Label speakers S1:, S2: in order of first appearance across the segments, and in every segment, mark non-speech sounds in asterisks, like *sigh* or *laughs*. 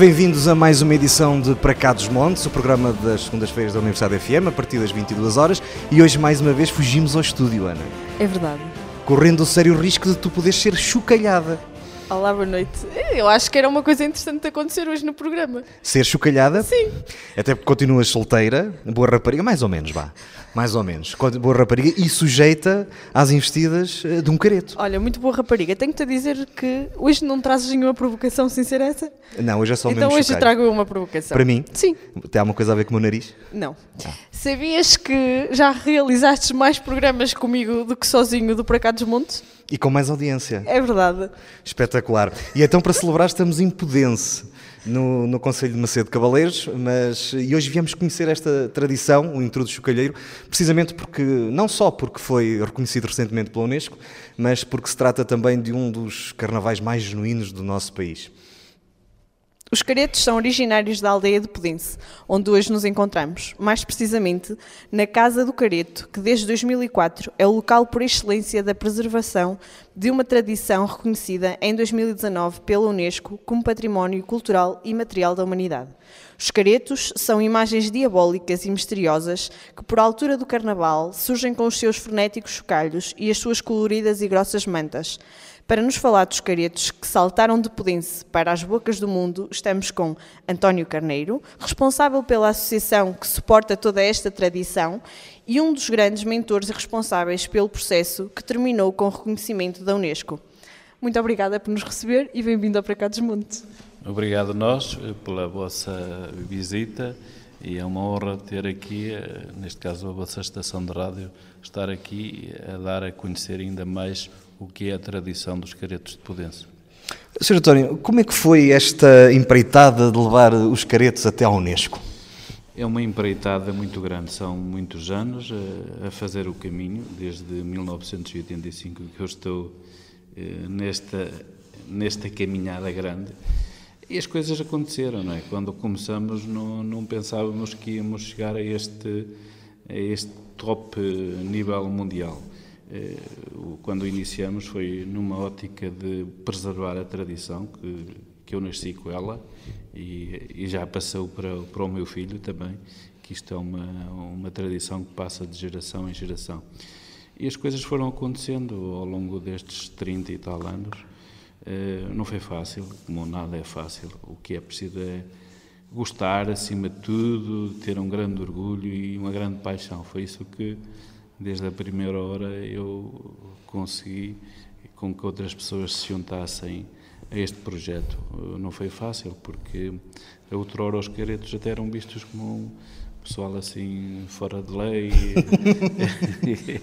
S1: Bem-vindos a mais uma edição de Para Cá dos Montes, o programa das segundas-feiras da Universidade FM, a partir das 22 horas. E hoje, mais uma vez, fugimos ao estúdio, Ana.
S2: É verdade.
S1: Correndo o sério risco de tu poderes ser chocalhada.
S2: Olá, boa noite. Eu acho que era uma coisa interessante de acontecer hoje no programa.
S1: Ser chocalhada?
S2: Sim.
S1: Até porque continuas solteira, boa rapariga, mais ou menos, vá. Mais ou menos. Boa rapariga e sujeita às investidas eh, de um careto.
S2: Olha, muito boa rapariga. Tenho-te a dizer que hoje não trazes nenhuma provocação sem ser essa?
S1: Não, hoje é só
S2: Então
S1: mesmo
S2: hoje
S1: chocalho.
S2: trago eu uma provocação.
S1: Para mim?
S2: Sim.
S1: Tem alguma coisa a ver com o meu nariz?
S2: Não. Sabias que já realizaste mais programas comigo do que sozinho do Para Cá dos Montes?
S1: E com mais audiência.
S2: É verdade.
S1: Espetacular. E então, para celebrar, estamos em Pudense, no, no Conselho de Macedo Cavaleiros, mas e hoje viemos conhecer esta tradição, o intrudo chocalheiro, precisamente porque, não só porque foi reconhecido recentemente pela Unesco, mas porque se trata também de um dos carnavais mais genuínos do nosso país.
S2: Os caretos são originários da aldeia de Pudense, onde hoje nos encontramos, mais precisamente na Casa do Careto, que desde 2004 é o local por excelência da preservação de uma tradição reconhecida em 2019 pela Unesco como Património Cultural e Material da Humanidade. Os caretos são imagens diabólicas e misteriosas que, por altura do Carnaval, surgem com os seus frenéticos chocalhos e as suas coloridas e grossas mantas. Para nos falar dos caretos que saltaram de Pudense para as bocas do mundo, estamos com António Carneiro, responsável pela associação que suporta toda esta tradição e um dos grandes mentores e responsáveis pelo processo que terminou com o reconhecimento da Unesco. Muito obrigada por nos receber e bem-vindo ao Para Cá dos Montes.
S3: Obrigado a nós eh, pela vossa visita e é uma honra ter aqui, eh, neste caso a vossa estação de rádio, estar aqui a dar a conhecer ainda mais o que é a tradição dos caretos de Pudense.
S1: Sr. António, como é que foi esta empreitada de levar os caretos até à Unesco?
S3: É uma empreitada muito grande, são muitos anos a, a fazer o caminho, desde 1985 que eu estou eh, nesta, nesta caminhada grande. E as coisas aconteceram, não é? Quando começamos não, não pensávamos que íamos chegar a este, a este top nível mundial. Eh, Quando iniciamos foi numa ótica de preservar a tradição, que, que eu nasci com ela e, e já passou para, para o meu filho também, que isto é uma, uma tradição que passa de geração em geração. E as coisas foram acontecendo ao longo destes 30 e tal anos. Eh, Não foi fácil, como nada é fácil. O que é preciso é gostar, acima de tudo, ter um grande orgulho e uma grande paixão. Foi isso que, desde a primeira hora, eu consegui com que outras pessoas se juntassem a este projeto. Eh, Não foi fácil, porque a outrora os caretos até eram vistos como pessoal assim fora de lei. *laughs*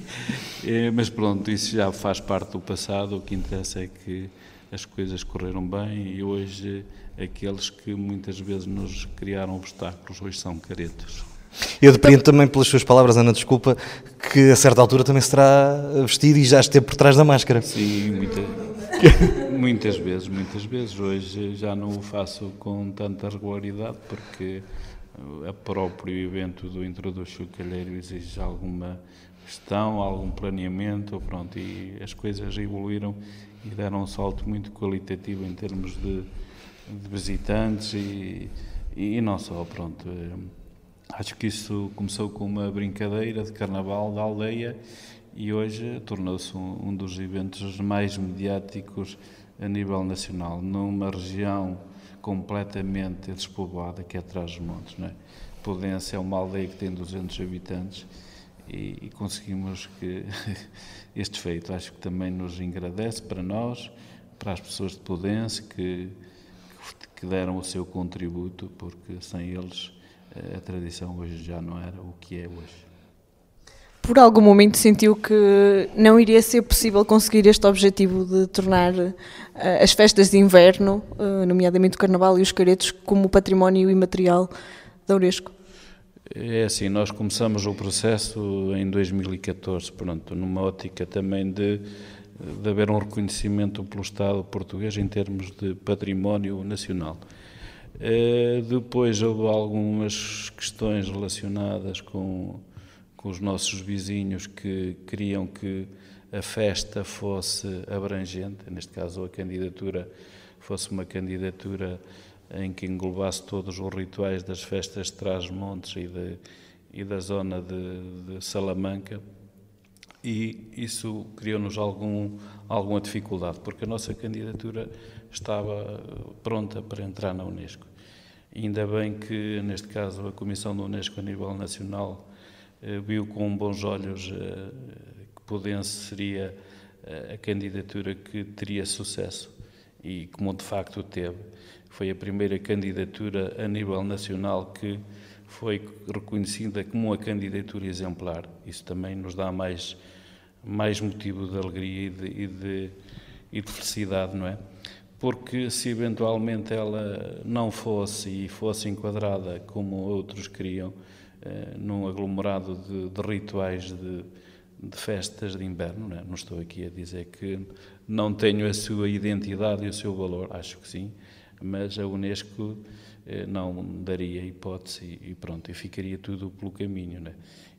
S3: Eh, Mas pronto, isso já faz parte do passado. O que interessa é que as coisas correram bem e hoje aqueles que muitas vezes nos criaram obstáculos hoje são caretos.
S1: Eu depreendo também pelas suas palavras, Ana, desculpa, que a certa altura também se terá vestido e já esteve por trás da máscara.
S3: Sim, muita, muitas vezes, muitas vezes. Hoje já não o faço com tanta regularidade porque o próprio evento do Introduz Chocalheiro exige alguma gestão, algum planeamento, pronto, e as coisas evoluíram e deram um salto muito qualitativo em termos de, de visitantes e, e não só, pronto. Acho que isso começou com uma brincadeira de carnaval da aldeia e hoje tornou-se um, um dos eventos mais mediáticos a nível nacional, numa região completamente despovoada que é Trás-os-Montes. Não é? Pudense é uma aldeia que tem 200 habitantes e, e conseguimos que *laughs* este feito acho que também nos engrandece para nós, para as pessoas de Pudense que, que deram o seu contributo, porque sem eles a tradição hoje já não era o que é hoje.
S2: Por algum momento sentiu que não iria ser possível conseguir este objetivo de tornar eh, as festas de inverno, eh, nomeadamente o Carnaval e os caretos, como património imaterial da Unesco?
S3: É assim, nós começamos o processo em 2014, pronto, numa ótica também de, de haver um reconhecimento pelo Estado português em termos de património nacional. Eh, Depois houve algumas questões relacionadas com, com os nossos vizinhos que queriam que a festa fosse abrangente, neste caso a candidatura fosse uma candidatura em que englobasse todos os rituais das festas de Trás-Montes e, e da zona de, de Salamanca, e isso criou-nos algum, alguma dificuldade, porque a nossa candidatura estava pronta para entrar na Unesco. Ainda bem que, neste caso, a Comissão da Unesco a nível nacional eh, viu com bons olhos eh, que Pudense seria eh, a candidatura que teria sucesso e como de facto teve. Foi a primeira candidatura a nível nacional que foi reconhecida como uma candidatura exemplar. Isso também nos dá mais, mais motivo de alegria e de, e de, e de felicidade, não é? Porque se eventualmente ela não fosse e fosse enquadrada como outros queriam, eh, num aglomerado de, de rituais de, de, festas de inverno, não, é? não estou aqui a dizer que não tenho a sua identidade e o seu valor, acho que sim, mas a Unesco eh, não daria hipótese e pronto, e ficaria tudo pelo caminho. Né?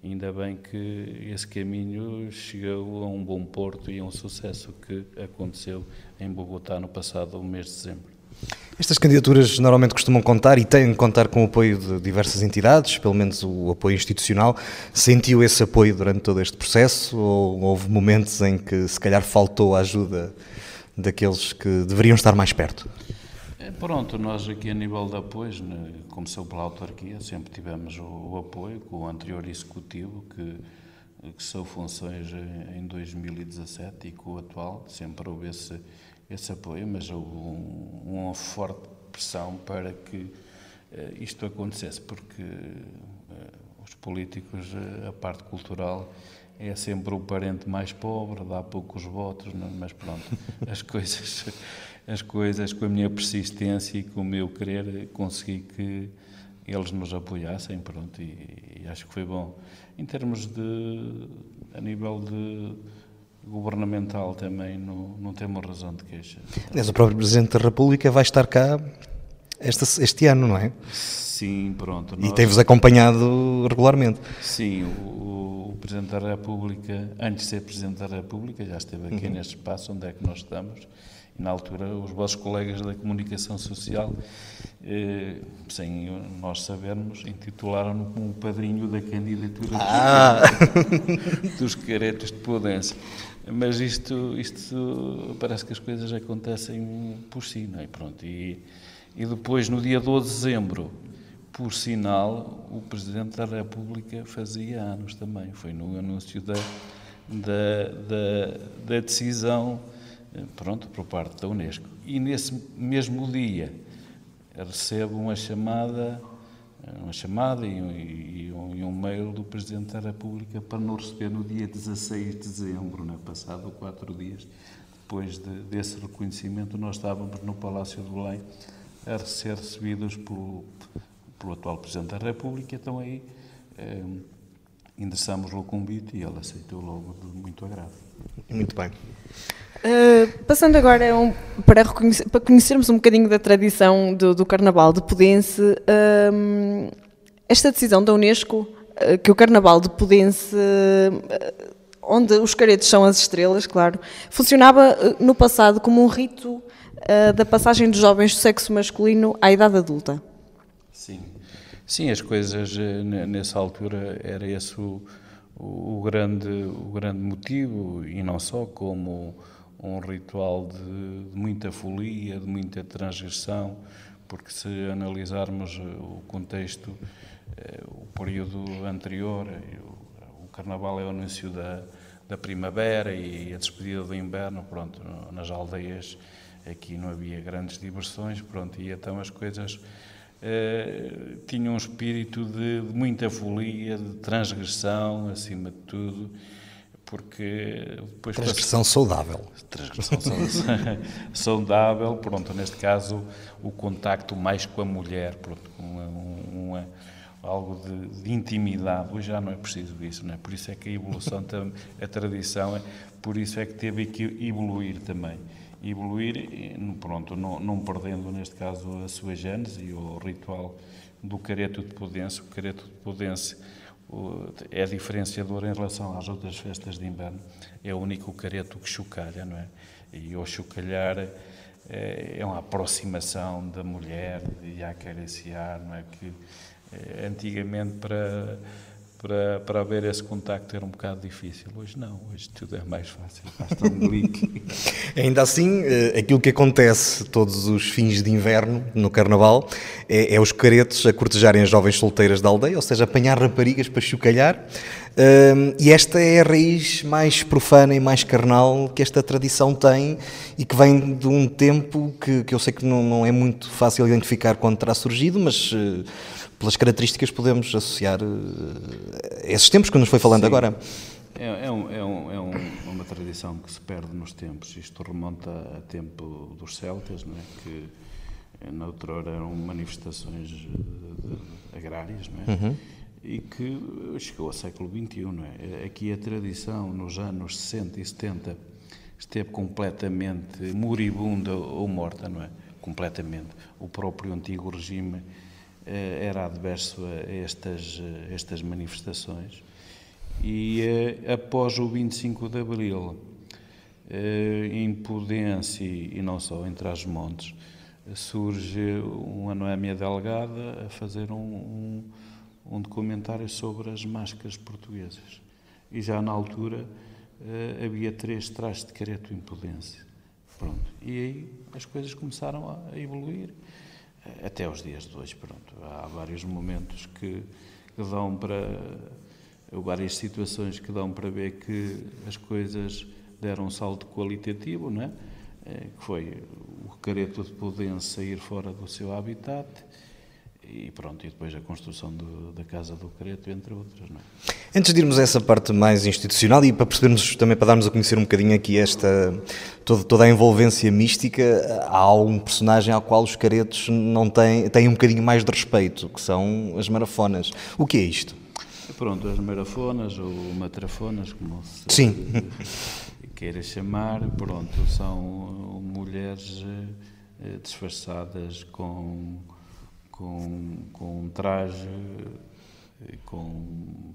S3: Ainda bem que esse caminho chegou a um bom porto e a um sucesso que aconteceu em Bogotá no passado mês de dezembro.
S1: Estas candidaturas normalmente costumam contar e têm de contar com o apoio de diversas entidades, pelo menos o apoio institucional. Sentiu esse apoio durante todo este processo ou houve momentos em que se calhar faltou a ajuda daqueles que deveriam estar mais perto?
S3: É, pronto, nós aqui a nível de apoios, né, começou pela autarquia, sempre tivemos o, o, apoio com o anterior executivo, que, que são funções em 2017 e com o atual, sempre houve esse, esse apoio, mas houve um, uma forte pressão para que uh, isto acontecesse, porque uh, os políticos, uh, a parte cultural, é sempre o parente mais pobre, dá poucos votos, não? mas pronto, *laughs* as coisas as coisas com a minha persistência e com o meu querer consegui que eles nos apoiassem, pronto, e, e acho que foi bom. Em termos de, a nível de governamental também, não, não temos razão de queixa.
S1: Aliás, o próprio Presidente da República vai estar cá este, este ano, não é?
S3: Sim, pronto.
S1: Nós... E tem-vos acompanhado regularmente.
S3: Sim, o, o, Presidente da República, antes de ser Presidente da República, já esteve aqui uhum. neste espaço onde é que nós estamos, na altura, os vossos colegas da comunicação social, eh, sem nós sabermos, intitularam-no como o padrinho da candidatura ah. *laughs* dos caretos de Podense. Mas isto, isto parece que as coisas acontecem por si, não é? Pronto, e, e depois, no dia 12 de dezembro, por sinal, o Presidente da República fazia anos também. Foi no anúncio da, da, da, da decisão pronto, por parte da Unesco. E nesse mesmo dia recebo uma chamada, uma chamada e, e, e um, mail do Presidente da República para nos receber no dia 16 de dezembro, né, passado quatro dias depois de, desse reconhecimento, nós estávamos no Palácio de Belém a ser recebidos pelo, pelo atual Presidente da República, então aí eh, endereçamos-lhe o convite e ele aceitou logo de muito agrado.
S1: Muito bem.
S2: Uh, passando agora um, para, para, conhecermos um bocadinho da tradição do, do Carnaval de Pudense, uh, esta decisão da Unesco, uh, que o Carnaval de Pudense, onde os caretos são as estrelas, claro, funcionava no passado como um rito da passagem dos jovens do sexo masculino à idade adulta.
S3: Sim, sim, as coisas nessa altura era esse o, o, grande, o grande motivo, e não só, como um ritual de, de, muita folia, de muita transgressão, porque se analisarmos eh, o contexto, eh, o período anterior, eh, o, Carnaval é o anúncio da, da primavera e a despedida do inverno, pronto, nas aldeias aqui não havia grandes diversões, pronto, e então as coisas eh, tinham um espírito de, de muita folia, de transgressão, acima de tudo, porque
S1: depois transgressão saudável.
S3: Transgressão *laughs* saudável. Pronto neste caso o contacto mais com a mulher pronto uma, uma algo de, de, intimidade. Hoje já não é preciso isso não é? Por isso é que a evolução a tradição é por isso é que teve que evoluir também evoluir pronto não, não perdendo neste caso a sua gênese e o ritual do careto de Pudense o careto de Pudense é diferenciador em relação às outras festas de inverno. É o único careto que chocalha, não é? E ao chocalhar, é, é uma aproximação da mulher e a acariciar, não é? Que é, antigamente para para, para haver esse contacto era um bocado difícil. Hoje não, hoje tudo é mais fácil, basta um clique. *laughs*
S1: Ainda assim, eh, aquilo que acontece todos os fins de inverno no Carnaval é, é os caretos a cortejarem as jovens solteiras da aldeia, ou seja, apanhar raparigas para chocalhar. Um, e esta é a raiz mais profana e mais carnal que esta tradição tem e que vem de um tempo que, que eu sei que não, não é muito fácil identificar quando terá surgido, mas uh, pelas características podemos associar uh, esses tempos que nos foi falando
S3: Sim.
S1: agora.
S3: É, é, um, é, um, é um, uma tradição que se perde nos tempos. Isto remonta a tempo dos celtas, não é? que na outrora eram manifestações de, de, agrárias, não é? Uhum e que chegou ao século XXI. Não é? Aqui a tradição, nos anos 60 e 70, esteve completamente moribunda ou morta, não é? Completamente. O próprio antigo regime eh, era adverso a estas, a estas manifestações. E eh, após o 25 de Abril, eh, em Pudência e não só, entre as montes, surge uma Noémia Delgada a fazer um, um um documentário sobre as máscaras portuguesas. E já na altura havia três trajes de careto impudência. Pronto. E aí as coisas começaram a evoluir até aos dias de hoje. Pronto. Há vários momentos que, que dão para. várias situações que dão para ver que as coisas deram um salto qualitativo, não é? Uh, que foi o careto de Pudense sair fora do seu habitat e pronto, e depois a construção do, da Casa do Creto, entre outras. Não é?
S1: Antes de irmos a essa parte mais institucional e para percebermos também, para darmos a conhecer um bocadinho aqui esta, toda, toda a envolvência mística, há um personagem ao qual os caretos não têm, têm um bocadinho mais de respeito, que são as marafonas. O que é isto?
S3: Pronto, as marafonas ou matrafonas, como se
S1: Sim. *laughs*
S3: queira chamar, pronto, são mulheres eh, disfarçadas com com, com um traje, com,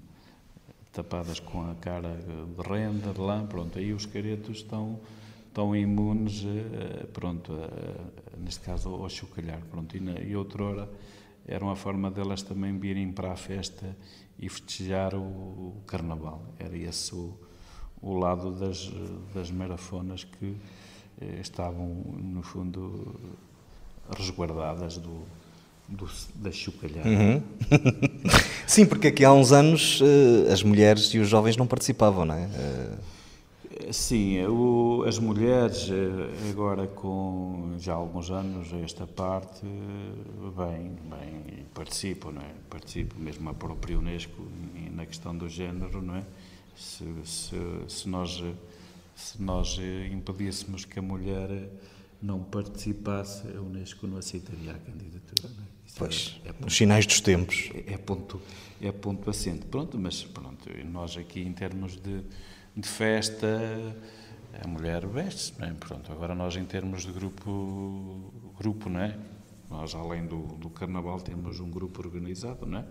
S3: tapadas com a cara de renda, de lã, pronto, aí os caretos estão, estão imunes, eh, pronto, neste caso ao chocalhar, pronto, e, na, e outrora era uma forma delas também virem para a festa e festejar o, o carnaval, era esse o, o lado das, das marafonas que eh, estavam, no fundo, resguardadas do, do, da chocalhada.
S1: Uhum. *laughs* Sim, porque aqui há uns anos uh, as mulheres e os jovens não participavam, não é?
S3: Uh... Sim, o, as mulheres, eh, agora com já alguns anos, esta parte, bem, bem participam, não é? Participam, mesmo a própria Unesco, na questão do género, não é? Se, se, se nós, se nós impedíssemos que a mulher não participasse, a Unesco não aceitaria a candidatura. Não é?
S1: Pois, é, é ponto, os sinais dos tempos.
S3: É, é, ponto, é ponto assente. Pronto, mas pronto, nós aqui em termos de, de festa, a mulher veste, não é? Pronto, agora nós em termos de grupo, grupo, não é? Nós além do, do carnaval temos um grupo organizado, não é?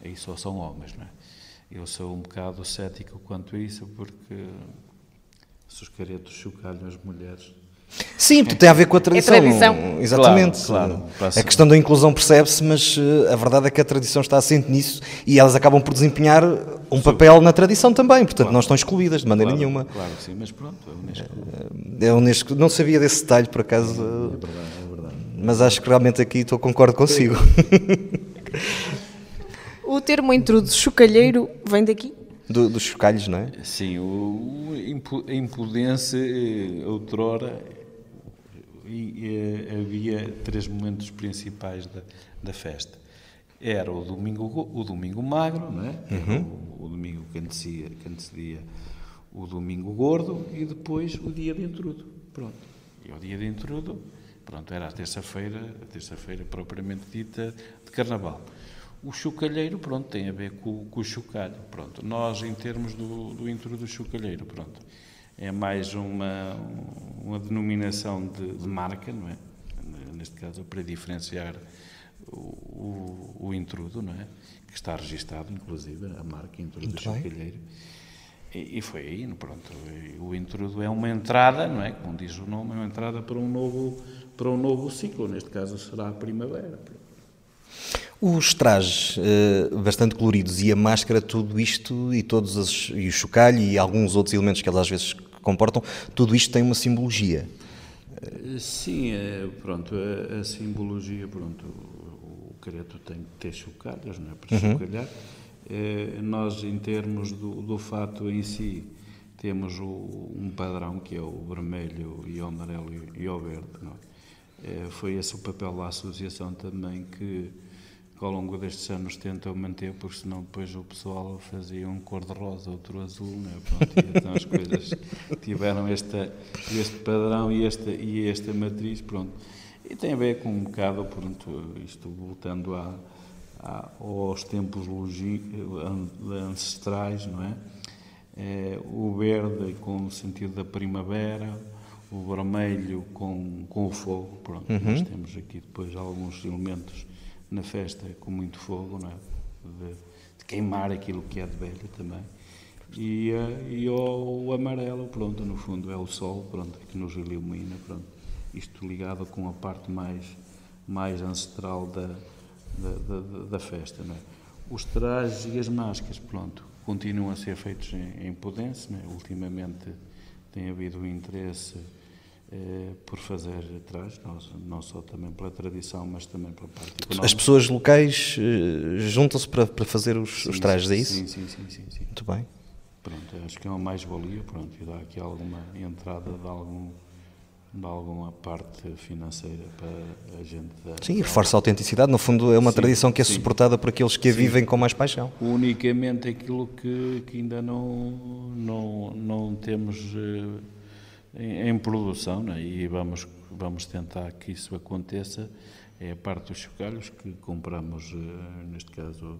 S3: Aí só são homens, não é? Eu sou um bocado cético quanto a isso, porque se os caretos chocalham as mulheres,
S1: Sim, tem a ver com a tradição.
S2: É tradição.
S1: Exatamente.
S3: Claro, claro,
S1: a questão da inclusão percebe-se, mas uh, a verdade é que a tradição está assente nisso e elas acabam por desempenhar um Sim. papel na tradição também, portanto claro. não estão excluídas de maneira
S3: claro,
S1: nenhuma.
S3: Claro que sim, mas pronto, é Unesco.
S1: É, é Unesco. Não sabia desse detalhe, por acaso.
S3: É verdade, é verdade.
S1: Mas acho que realmente aqui estou, concordo consigo. *laughs*
S2: o termo intrudo chocalheiro vem daqui?
S1: Do, dos chocalhos, não é?
S3: Sim, o, a impudência, eh, outrora, e, havia três momentos principais da, da festa. Era o domingo, o domingo magro, não é? Uhum. O, o, domingo que antecedia, que o domingo gordo e depois o dia de intrudo. Pronto. E o dia de intrudo, pronto, era a terça-feira, a terça-feira propriamente dita de carnaval. O chocalheiro, pronto, tem a ver com, com o chocalho. Pronto, nós, em termos do, do intrudo chocalheiro, pronto, é mais uma, uma denominação de, de, marca, não é? Neste caso, para diferenciar o, o, o, intrudo, não é? Que está registado, inclusive, a marca intrudo chocalheiro. E, e foi aí, pronto, o intrudo é uma entrada, não é? Como diz o nome, é uma entrada para um novo, para um novo ciclo, neste caso será a primavera.
S1: Os trajes uh, bastante coloridos e a máscara, tudo isto e todos os, e o chocalho e alguns outros elementos que elas às vezes comportam, tudo isto tem uma simbologia.
S3: Sim, é, pronto, a, a, simbologia, pronto, o, o careto tem que ter chocalhos, não é? Para uhum. chocalhar. É, nós, em termos do, do fato em si, temos o, um padrão que é o vermelho e o amarelo e, e o verde, não é? é? Foi esse o papel da associação também que que ao longo destes anos tentam manter, porque senão depois o pessoal fazia um cor-de-rosa, outro azul, né? Pronto, e então as coisas tiveram esta, este padrão e esta, e esta matriz, pronto. E tem a ver com um bocado, pronto, isto voltando a, a, aos tempos ancestrais, não é? é? O verde com o sentido da primavera, o vermelho com, com o fogo, pronto. Uhum. Nós temos aqui depois alguns elementos na festa com muito fogo, não é? de, de queimar aquilo que é de velho também. E, uh, e o, o, amarelo, pronto, no fundo é o sol, pronto, que nos ilumina, pronto. Isto ligado com a parte mais, mais ancestral da, da, da, da festa, não é? Os trajes e as máscaras, pronto, continuam a ser feitos em, em Pudense, é? Ultimamente tem havido um interesse eh, por fazer atrás, não, não só também pela tradição, mas também pela parte económica.
S1: As pessoas locais eh, juntam-se para, para fazer os, sim, os trajes, é isso?
S3: Sim, sim, sim, sim, sim.
S1: Muito bem.
S3: Pronto, acho que é uma mais-valia, pronto, e dá aqui alguma entrada de algum de alguma parte financeira para a gente dar.
S1: Sim, reforça a autenticidade. No fundo, é uma sim, tradição que é sim. suportada por aqueles que a vivem com mais paixão.
S3: Unicamente aquilo que, que ainda não, não, não temos uh, em, em produção, né? e vamos, vamos tentar que isso aconteça, é a parte dos chocalhos que compramos, eh, neste caso,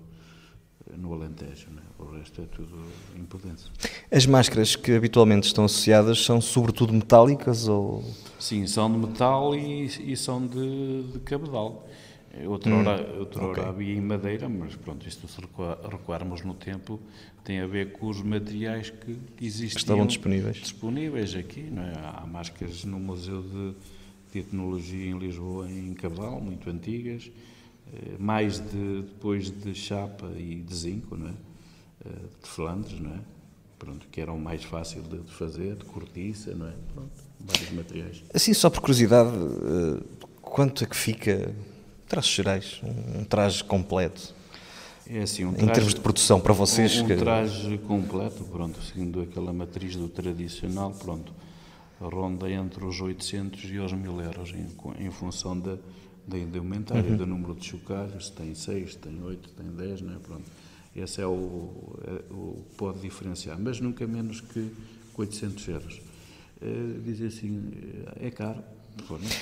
S3: no Alentejo, né? o resto é tudo impotência.
S1: As máscaras que habitualmente estão associadas são sobretudo metálicas ou...
S3: Sim, são de metal e, e são de, de cabedal. Outra, hora, hum, outra okay. havia em madeira, mas pronto, isto se recuarmos no tempo tem a ver com os materiais que existiam.
S1: Estavam disponíveis.
S3: Disponíveis aqui, não é? Há máscaras no Museu de, de Etnologia em Lisboa, em Cabral, muito antigas, eh, mais de, depois de chapa e de zinco, não é? Eh, de Flandres, não é? Pronto, que eram mais fáceis de fazer, de cortiça, não é? Pronto, vários materiais.
S1: Assim, só por curiosidade, eh, quanto é que fica traços gerais, um, traje completo.
S3: É assim, um
S1: traje, em termos de produção para vocês?
S3: Um, um traje completo, pronto, seguindo aquela matriz do tradicional, pronto, ronda entre os 800 e os 1000 euros, em, em função da, da indumentária, uhum. do número de chocalhos, se tem 6, tem 8, tem 10, não é? Pronto. Esse é o, é o pode diferenciar, mas nunca menos que 800 euros. É, dizer assim, é caro,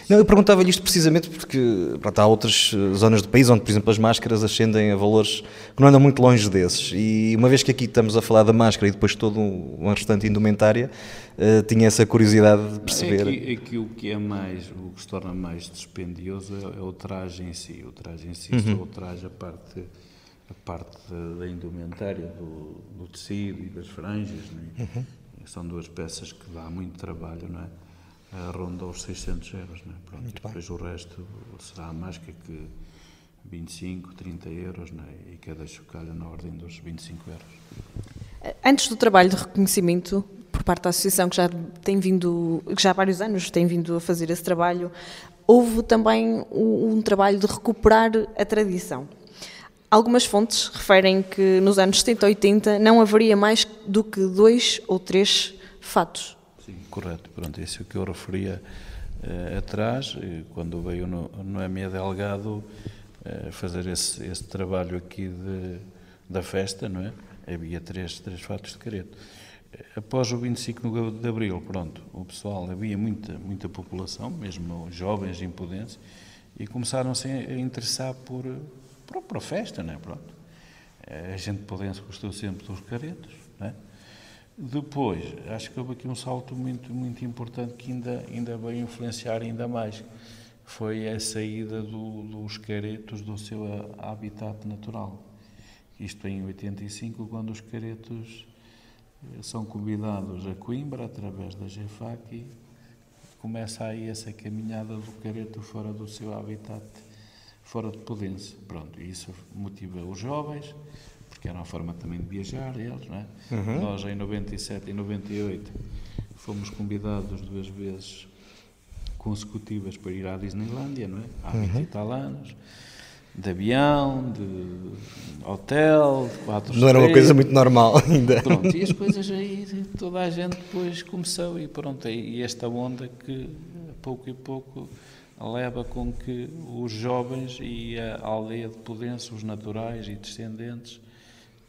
S1: não, eu perguntava-lhe isto precisamente porque pronto, há outras eh, zonas do país onde, por exemplo, as máscaras ascendem a valores que não andam muito longe desses. E uma vez que aqui estamos a falar da máscara e depois todo um restante indumentária, uh, tinha essa curiosidade de perceber.
S3: Aqui, aqui, o que é mais, o que se torna mais dispendioso é, é o traje em si. O traje em si, uhum. só o traje a parte, a parte da indumentária, do, do tecido e das franjas. É? Uhum. São duas peças que dá muito trabalho, não é? Ronda os 600 euros. Né? Pronto, e depois bem. o resto será mais que 25, 30 euros né? e cada chocalho na ordem dos 25 euros.
S2: Antes do trabalho de reconhecimento por parte da associação que já tem vindo, que já há vários anos tem vindo a fazer esse trabalho, houve também um, um trabalho de recuperar a tradição. Algumas fontes referem que nos anos 70 e 80 não haveria mais do que dois ou três fatos
S3: Sim, correto. Pronto, isso é o que eu referia uh, atrás, quando veio no, no ME Delgado uh, fazer esse, esse trabalho aqui de, da festa, não é? Havia três, três fatos de careto. Após o 25 de Abril, pronto, o pessoal, havia muita, muita população, mesmo jovens impudentes, e começaram-se a interessar por, por, por a festa, não é? Pronto. A gente Pudense gostou sempre dos caretos, não é? Depois, acho que houve aqui um salto muito, muito importante que ainda, ainda veio influenciar ainda mais. Foi a saída do, dos caretos do seu habitat natural. Isto em 85, quando os caretos são convidados a Coimbra através da GFAC começa aí essa caminhada do careto fora do seu habitat, fora de Pudense. Pronto, isso motiva os jovens, porque era uma forma também de viajar eles, não é? Uhum. Nós em 97 e 98 fomos convidados duas vezes consecutivas para ir à Disneylandia, não é? Há 20 uhum. e tal anos de avião, de hotel, de quatro
S1: Não era uma coisa muito normal *laughs* ainda.
S3: Pronto, e as coisas aí, toda a gente depois começou e pronto, e esta onda que pouco e pouco leva com que os jovens e a aldeia de Pudense, os naturais e descendentes,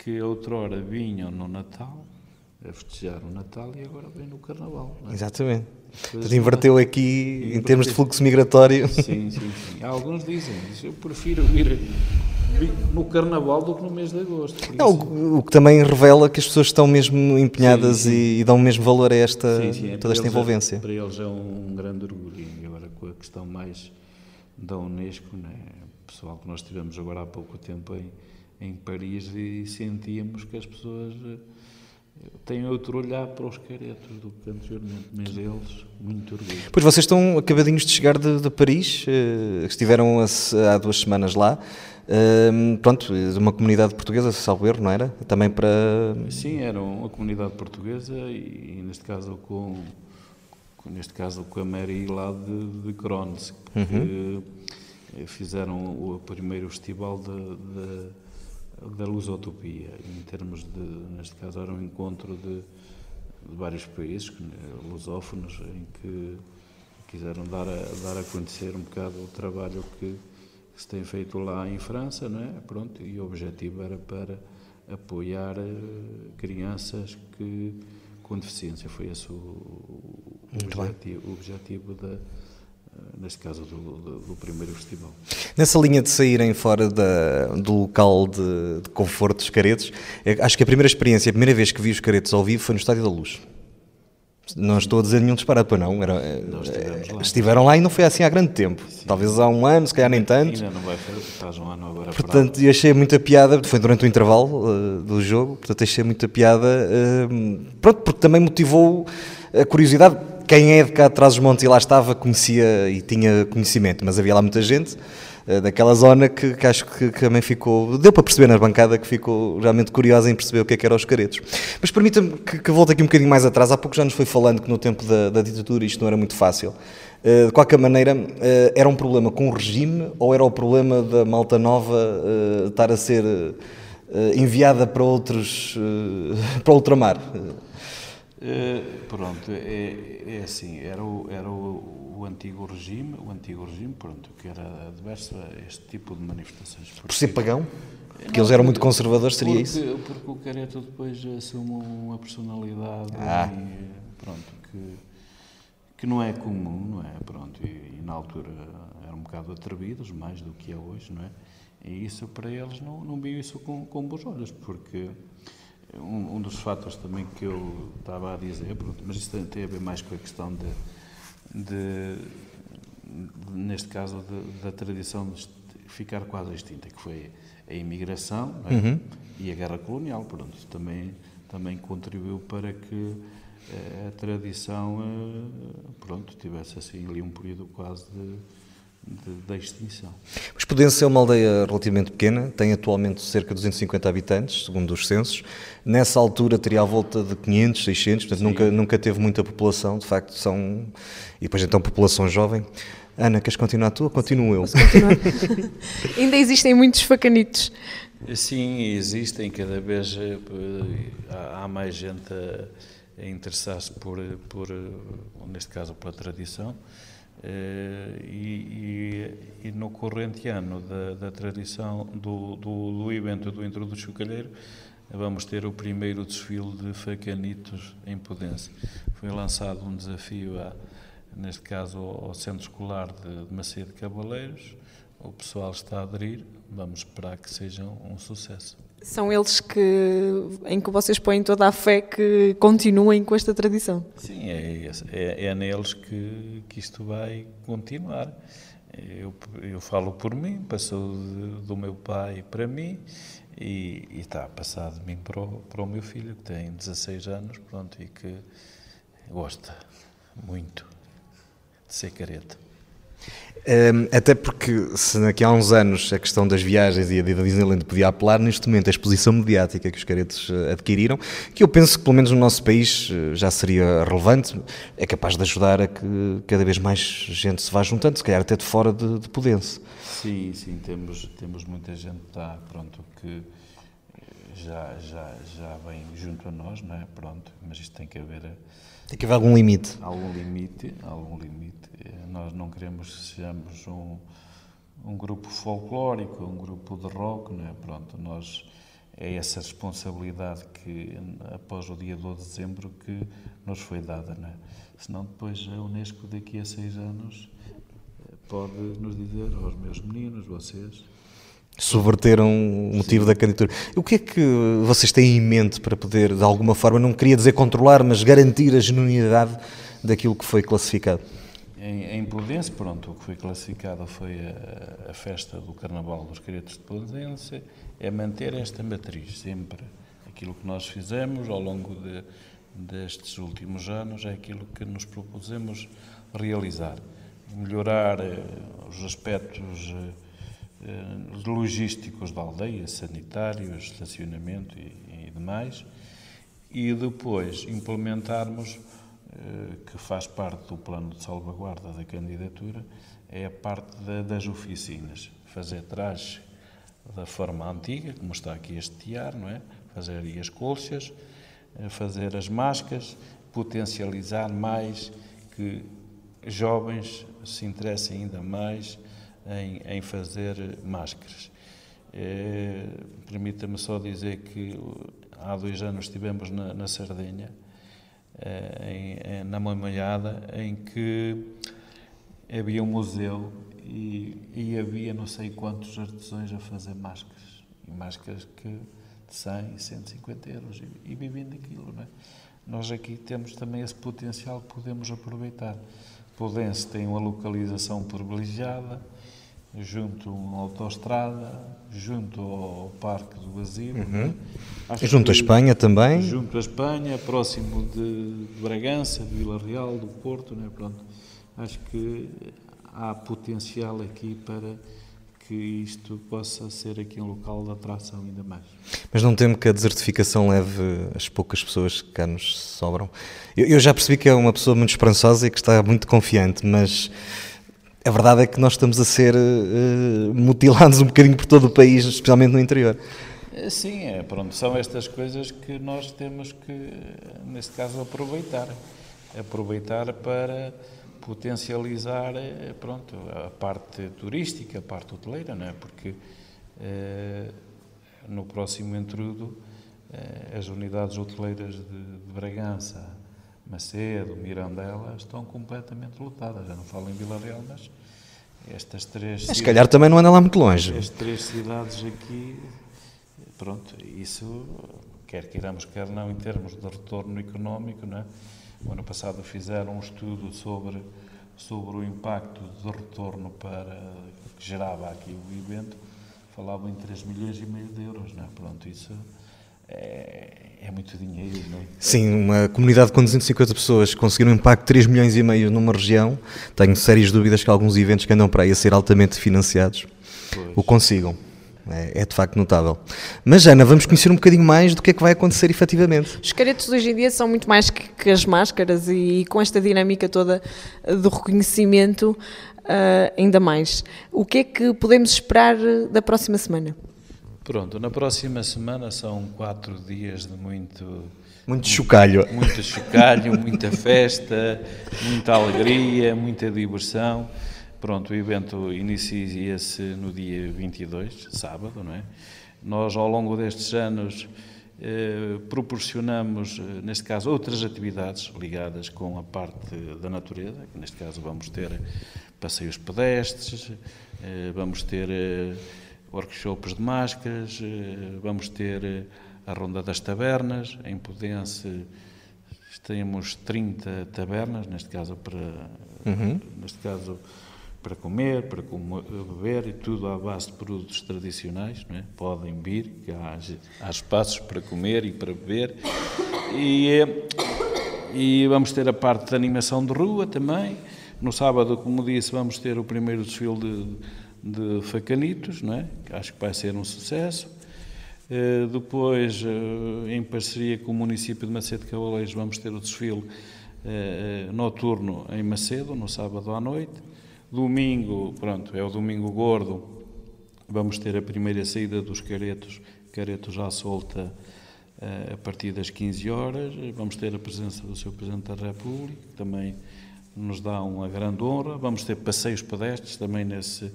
S3: que outrora vinham no Natal, a festejar o Natal e agora vem no Carnaval.
S1: É? Exatamente. Portanto, inverteu aqui inverteu. em termos de fluxo migratório.
S3: Sim, sim, sim. Alguns dizem, eu prefiro vir no Carnaval do que no mês de Agosto.
S1: Não, o, o, que também revela que as pessoas estão mesmo empenhadas sim, sim. E, e, dão mesmo valor a esta, sim, é, toda esta é- envolvência.
S3: É, para eles é um grande orgulho. E agora com a questão mais da Unesco, né? pessoal que nós tivemos agora há pouco tempo em, em Paris e sentíamos que as pessoas tenho outro olhar para os caretos do que anteriormente, mas eles, muito orgulho.
S1: Pois vocês estão acabadinhos de chegar de, de Paris, uh, estiveram há duas semanas lá. Uh, pronto, uma comunidade portuguesa, salvo erro, não era? Também para.
S3: Sim, era uma comunidade portuguesa e, neste caso, com, neste caso, com a Mary lá de, de Crones, que uhum. fizeram o primeiro festival de, de da lusotopia, em termos de, neste caso, era um encontro de, de vários países lusófonos em que quiseram dar a, dar a conhecer um bocado o trabalho que, que se tem feito lá em França, não é? Pronto, e o objetivo era para apoiar eh, crianças que com deficiência. Foi esse o, o, objetivo, o objetivo da, neste caso do, do, do, primeiro festival.
S1: Nessa linha de saírem fora da, do local de, de, conforto dos caretos, acho que a primeira experiência, a primeira vez que vi os caretos ao vivo foi no Estádio da Luz. Não estou a dizer nenhum disparate para não. Era, lá. Estiveram lá e não foi assim há grande tempo. Sim. Talvez há um ano, se calhar nem tanto.
S3: Ainda não vai fazer, estás um ano agora
S1: Portanto, eu achei muita piada, foi durante o intervalo uh, do jogo, portanto achei muita piada, uh, pronto, porque também motivou a curiosidade quem é de cá atrás dos montes e lá estava conhecia e tinha conhecimento, mas havia lá muita gente uh, daquela zona que, que acho que, que, também ficou, deu para perceber na bancada que ficou realmente curiosa em perceber o que é que eram os caretos. Mas permita-me que, que volte aqui um bocadinho mais atrás, há pouco já nos foi falando que no tempo da, da ditadura isto não era muito fácil. Uh, de qualquer maneira, uh, era um problema com o regime ou era o problema da malta nova estar a ser enviada para outros, *laughs* para ultramar?
S3: Uh, pronto, é, é assim, era, o, era o, o, antigo regime, o antigo regime, pronto, que era adverso a este tipo de manifestações.
S1: Porque, Por ser pagão? Porque não, eles eram muito conservadores, seria
S3: porque,
S1: isso?
S3: Porque o Careto depois assume uma personalidade ah. e, pronto, que, que não é comum, não é? Pronto, e, e, na altura eram um bocado atrevidos, mais do que é hoje, não é? E isso para eles não, não viu isso com, com bons olhos, porque um, um, dos fatores também que eu estava a dizer, pronto, mas isso tem, a ver mais com a questão de, de, de neste caso, de, da tradição de ficar quase extinta, que foi a imigração é? uhum. e a guerra colonial, pronto, também, também contribuiu para que eh, a tradição, eh, pronto, tivesse assim ali um período quase de da extinção.
S1: Mas Pudense é uma aldeia relativamente pequena, tem atualmente cerca de 250 habitantes, segundo os censos. Nessa altura teria à volta de 500, 600, portanto nunca, nunca teve muita população, de facto são... E depois então população jovem. Ana, queres continuar tu ou continuo eu? *laughs*
S2: Ainda existem muitos facanitos.
S3: Sim, existem, cada vez eh, há mais gente a interessar-se por, por, neste caso, pela tradição. Eh, e, e, e, no corrente ano da, da tradição do, do, do, evento do Intro do Chocalheiro, vamos ter o primeiro desfile de facanitos em Pudense. Foi lançado um desafio, a, neste caso, ao Centro Escolar de, de Macedo Cavaleiros. O pessoal está a aderir, vamos esperar que seja um sucesso.
S2: São eles que, em que vocês põem toda a fé que continuem com esta tradição?
S3: Sim, é, é, é neles que, que isto vai continuar. eu, eu falo por mim, passou de, do meu pai para mim e, está a passar de mim para o, para o meu filho, que tem 16 anos, pronto, e que gosta muito de ser careta.
S1: Um, até porque, se daqui a uns anos a questão das viagens e a da Disneyland podia apelar, neste momento a exposição mediática que os caretos eh, adquiriram, que eu penso que pelo menos no nosso país eh, já seria relevante, é capaz de ajudar a que cada vez mais gente se vá juntando, se calhar até de fora de, de Pudense.
S3: Sim, sim, temos, temos muita gente tá, pronto, que já, já, já vem junto a nós, não é? Pronto, mas isto tem que haver.
S1: Tem que haver algum limite.
S3: Algum limite, algum limite. Nós não queremos que sejamos um, um grupo folclórico, um grupo de rock, não é? Pronto, nós é essa responsabilidade que após o dia 12 de dezembro que nos foi dada, não é? Senão depois a Unesco daqui a seis anos pode nos dizer aos meus meninos, vocês
S1: subverteram o motivo Sim. da candidatura. O que é que vocês têm em mente para poder, de alguma forma, não queria dizer controlar, mas garantir a genuinidade daquilo que foi classificado?
S3: Em, em pronto, o que foi classificado foi a, a festa do Carnaval dos Caretos de Pudense, é manter esta matriz sempre. Aquilo que nós fizemos ao longo de, destes últimos anos é aquilo que nos propusemos realizar. Melhorar eh, os aspectos eh, eh, logísticos da aldeia, sanitários, estacionamento e, e demais, e depois implementarmos que faz parte do plano de salvaguarda da candidatura, é a parte das oficinas. Fazer trajes da forma antiga, como está aqui este tiar, não é? Fazer as colchas, eh, fazer as máscaras, potencializar mais que jovens se interessem ainda mais em, em fazer máscaras. É, Permita-me só dizer que há dois anos estivemos na, na Sardenha em, na Mamalhada, em que havia um museu e, e, havia não sei quantos artesãos a fazer máscaras. E máscaras que de 100, 150 euros e, e vivem daquilo. Não é? Nós aqui temos também esse potencial que podemos aproveitar. Podense tem uma localização privilegiada, junto a uma autoestrada, junto ao Parque do Vazio. Uhum.
S1: Junto à Espanha também?
S3: Junto à Espanha, próximo de, de Bragança, de Vila Real, do Porto. Né? Pronto. Acho que há potencial aqui para que isto possa ser aqui um local de atração ainda mais.
S1: Mas não temo que a desertificação leve as poucas pessoas que cá nos sobram? Eu, eu já percebi que é uma pessoa muito esperançosa e que está muito confiante, mas a verdade é que nós estamos a ser uh, mutilados um bocadinho por todo o país, especialmente no interior.
S3: Eh, sim, é, pronto, são estas coisas que nós temos que, neste caso, aproveitar. Aproveitar para potencializar eh, pronto, a parte turística, a parte hoteleira, não é? porque eh, no próximo entrudo eh, as unidades hoteleiras de, de Bragança, Macedo, Mirandela estão completamente lotadas. Já não falo em Vila Real, mas estas três.
S1: Mas se calhar também não anda lá muito longe.
S3: As três cidades aqui, pronto, isso, quer queiramos, quer não, em termos de retorno económico, não é? O ano passado fizeram um estudo sobre, sobre o impacto de retorno para, que gerava aqui o evento, falavam em 3 milhões e meio de euros, não é? Pronto, isso é, é muito dinheiro, não é?
S1: Sim, uma comunidade com 250 pessoas conseguir um impacto de 3 milhões e meio numa região, tenho sérias dúvidas que alguns eventos que andam para aí a ser altamente financiados pois. o consigam. É, é, de facto notável. Mas, Ana, vamos conhecer um bocadinho mais do que é que vai acontecer efetivamente.
S2: Os caretos hoje em dia são muito mais que, que as máscaras e, e, com esta dinâmica toda do reconhecimento, uh, ainda mais. O que é que podemos esperar da próxima semana?
S3: Pronto, na próxima semana são quatro dias de muito.
S1: Muito chocalho.
S3: Muito chocalho, muita festa, muita alegria, muita diversão. Pronto, o evento inicia-se no dia 22, sábado, não é? Nós, ao longo destes anos, eh, proporcionamos, eh, neste caso, outras atividades ligadas com a parte da natureza, neste caso vamos ter passeios pedestres, eh, vamos ter eh, workshops de máscaras, eh, vamos ter eh, a Ronda das Tabernas, em Pudense temos 30 tabernas, neste caso para uhum. neste caso para comer, para comer, beber e tudo à base de produtos tradicionais. É? Podem vir, que há, há, espaços para comer e para beber. E, e vamos ter a parte de animação de rua também. No sábado, como disse, vamos ter o primeiro desfile de, de facanitos, não é? acho que vai ser um sucesso. Uh, depois, uh, em parceria com o município de Macedo Cavaleiros, vamos ter o desfile uh, noturno em Macedo, no sábado à noite. Domingo, pronto, é o domingo gordo, vamos ter a primeira saída dos caretos, caretos à solta a partir das 15 horas. Vamos ter a presença do Sr. Presidente da República, que também nos dá uma grande honra. Vamos ter passeios pedestres também nesse,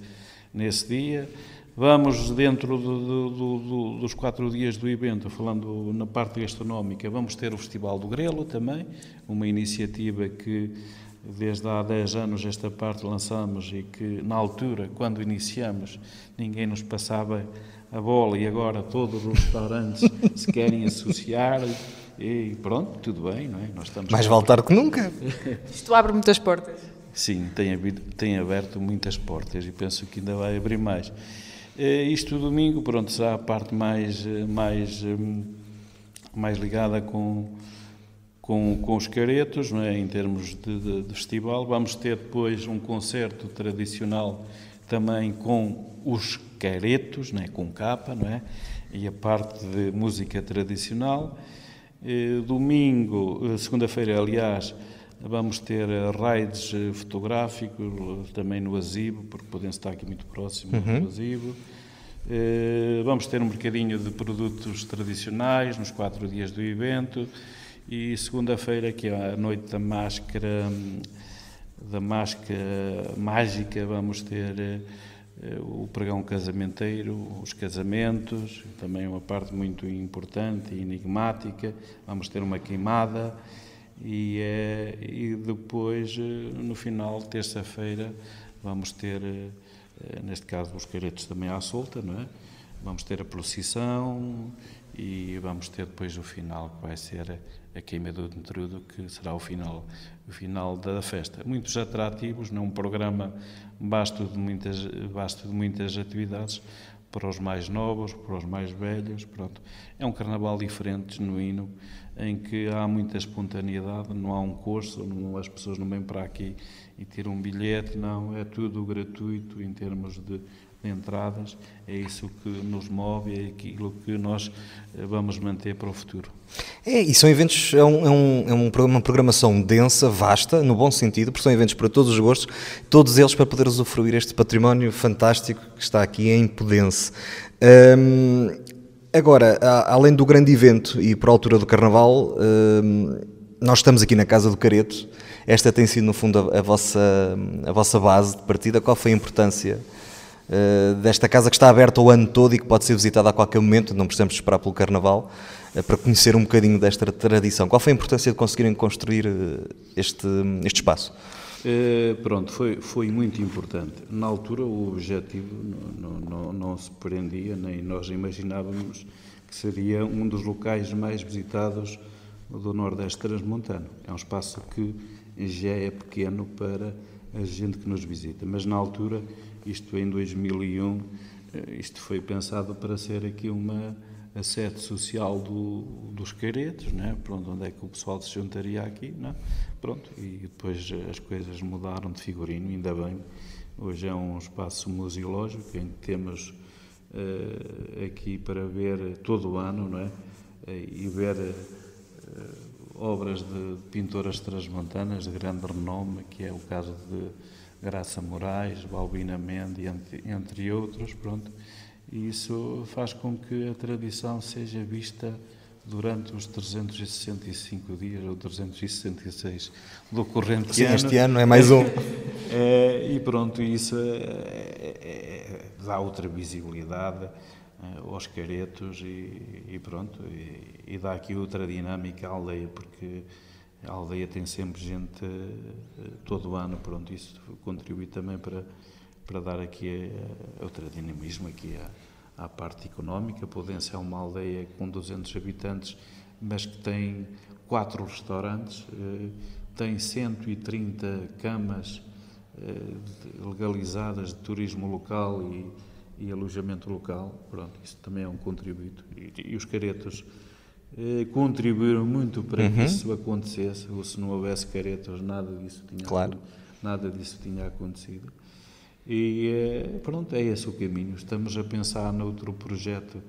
S3: nesse dia. Vamos, dentro do, do, do, dos quatro dias do evento, falando na parte gastronómica, vamos ter o Festival do Grelo também, uma iniciativa que desde há 10 anos esta parte lançamos e que na altura, quando iniciamos, ninguém nos passava a bola e agora todos os restaurantes *laughs* se querem associar e pronto, tudo bem, não é?
S1: Nós estamos Mais vale tarde que nunca.
S2: Isto abre muitas portas.
S3: Sim, tem, tem aberto muitas portas e penso que ainda vai abrir mais. Eh, isto domingo, pronto, será a parte mais, eh, mais, hum, mais ligada com, com, com os caretos, não é? em termos de, de, de festival. Vamos ter depois um concerto tradicional também com os caretos, não é? com capa, não é? e a parte de música tradicional. Eh, domingo, eh, segunda-feira, aliás, vamos ter raids fotográficos também no Azibo, porque podem estar aqui muito próximo uhum. do Azibo. Eh, vamos ter um mercadinho de produtos tradicionais nos quatro dias do evento. E segunda-feira, que é a noite da máscara, da máscara mágica, vamos ter eh, o pregão casamenteiro, os casamentos, também uma parte muito importante e enigmática. Vamos ter uma queimada e, é, e depois, eh, no final, terça-feira, vamos ter, neste caso, os caretos também à solta, não é? Vamos ter a procissão e vamos ter depois o final, que vai ser a queima do intrudo, que será o final, o final da festa. Muitos atrativos, num programa vasto de muitas, vasto de muitas atividades, para os mais novos, para os mais velhos, pronto. É um carnaval diferente, genuíno, em que há muita espontaneidade, não há um curso, não, as pessoas não vêm para aqui e tiram um bilhete, não, é tudo gratuito em termos de de entradas, é isso que nos move, é aquilo que nós eh, vamos manter para o futuro.
S1: É, e são eventos, é, um, é, um, é uma programação densa, vasta, no bom sentido, porque são eventos para todos os gostos, todos eles para poder usufruir este património fantástico que está aqui em Pudense. Hum, agora, além do grande evento e por altura do Carnaval, hum, nós estamos aqui na Casa do Careto, esta tem sido no fundo a, vossa, a vossa base de partida, qual foi a importância uh, desta casa que está aberta o ano todo e que pode ser visitada a qualquer momento, não precisamos esperar pelo Carnaval, uh, para conhecer um bocadinho desta tradição. Qual foi a importância de conseguirem construir eh, este, este espaço?
S3: Pronto, foi, foi muito importante. Na altura, o objetivo não, não, não, não se prendia, nem nós imaginávamos que seria um dos locais mais visitados do Nordeste Transmontano. É um espaço que já é pequeno para a gente que nos visita, mas na altura isto em 2001, eh, isto foi pensado para ser aqui uma a sede social do, dos caretos, né? Pronto, onde é que o pessoal se juntaria aqui, né? Pronto, e depois as coisas mudaram de figurino, ainda bem. Hoje é um espaço museológico em que temos uh, aqui para ver todo o ano, não é? Uh, e ver uh, obras de pintoras transmontanas de grande renome, que é o caso de Graça Moraes, Balbina Mendes, entre, entre outros, pronto. E isso faz com que a tradição seja vista durante os 365 dias ou 366 do corrente
S1: Sim, ano. este ano é mais um. *laughs*
S3: É, e pronto, isso é, é, é, dá outra visibilidade é, aos caretos e, e pronto, e, e, dá aqui outra dinâmica à aldeia, porque a aldeia tem sempre gente eh, todo ano, pronto, isso contribui também para, para dar aqui a, a outro dinamismo aqui à, à parte económica. Podense é uma aldeia com 200 habitantes, mas que tem quatro restaurantes, eh, tem 130 camas legalizadas de turismo local e, e alojamento local. Pronto, isso também é um contributo. E, e os caretos eh, contribuíram muito para uhum. que isso acontecesse. Ou se não houvesse caretos, nada disso tinha,
S1: claro.
S3: nada disso tinha acontecido. E eh, pronto, é esse o caminho. Estamos a pensar noutro projeto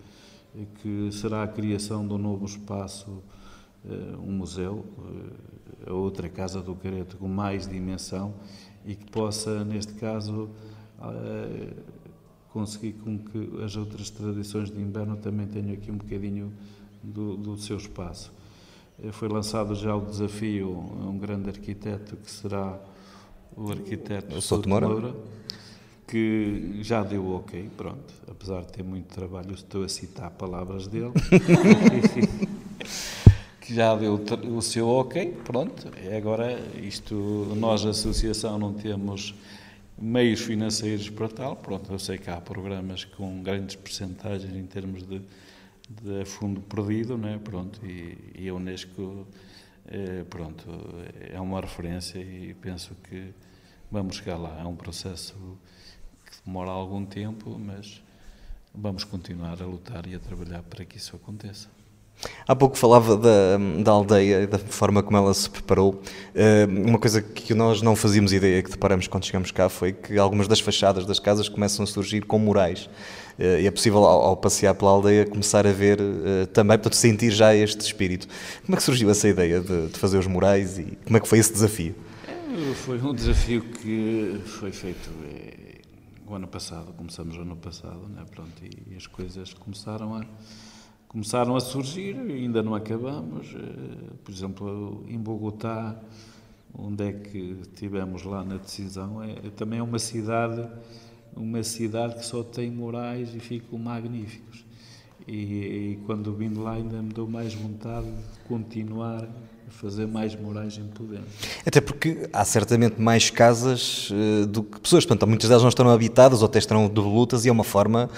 S3: eh, que será a criação de um novo espaço, eh, um museu, a outra Casa do Careto com mais dimensão e que possa, neste caso, conseguir com que as outras tradições de inverno também tenham aqui um bocadinho do, do seu espaço. Foi lançado já o desafio a um grande arquiteto que será o arquiteto
S1: Souto Moura. Moura,
S3: que já deu ok, pronto, apesar de ter muito trabalho, estou a citar palavras dele, *laughs* que já deu o seu ok, pronto, agora isto, nós, associação, não temos meios financeiros para tal, pronto, eu sei que há programas com grandes percentagens em termos de de fundo perdido, né? pronto, e, e a Unesco é, pronto, é uma referência e penso que vamos chegar lá. É um processo demora algum tempo, mas vamos continuar a lutar e a trabalhar para que isso aconteça.
S1: Há pouco falava da, da aldeia e da forma como ela se preparou. Eh, uma coisa que nós não fazíamos ideia, que deparamos quando chegamos cá, foi que algumas das fachadas das casas começam a surgir com murais. Eh, e é possível, ao, ao passear pela aldeia, começar a ver uh, também, portanto, sentir já este espírito. Como é que surgiu essa ideia de, de fazer os murais e como é que foi esse desafio?
S3: Foi um desafio que foi feito o ano passado, começamos o ano passado, né? Pronto, e, e as coisas começaram a começaram a surgir, ainda não acabamos. Por exemplo, em Bogotá, onde é que tivemos lá na decisão, é, também é uma cidade uma cidade que só tem morais e ficam magníficos. E, e quando vim lá ainda me deu mais vontade de continuar fazer mais morais em Podemos.
S1: Até porque há certamente mais casas uh, do que pessoas, portanto muitas delas não estão habitadas ou até estão devolutas e é uma forma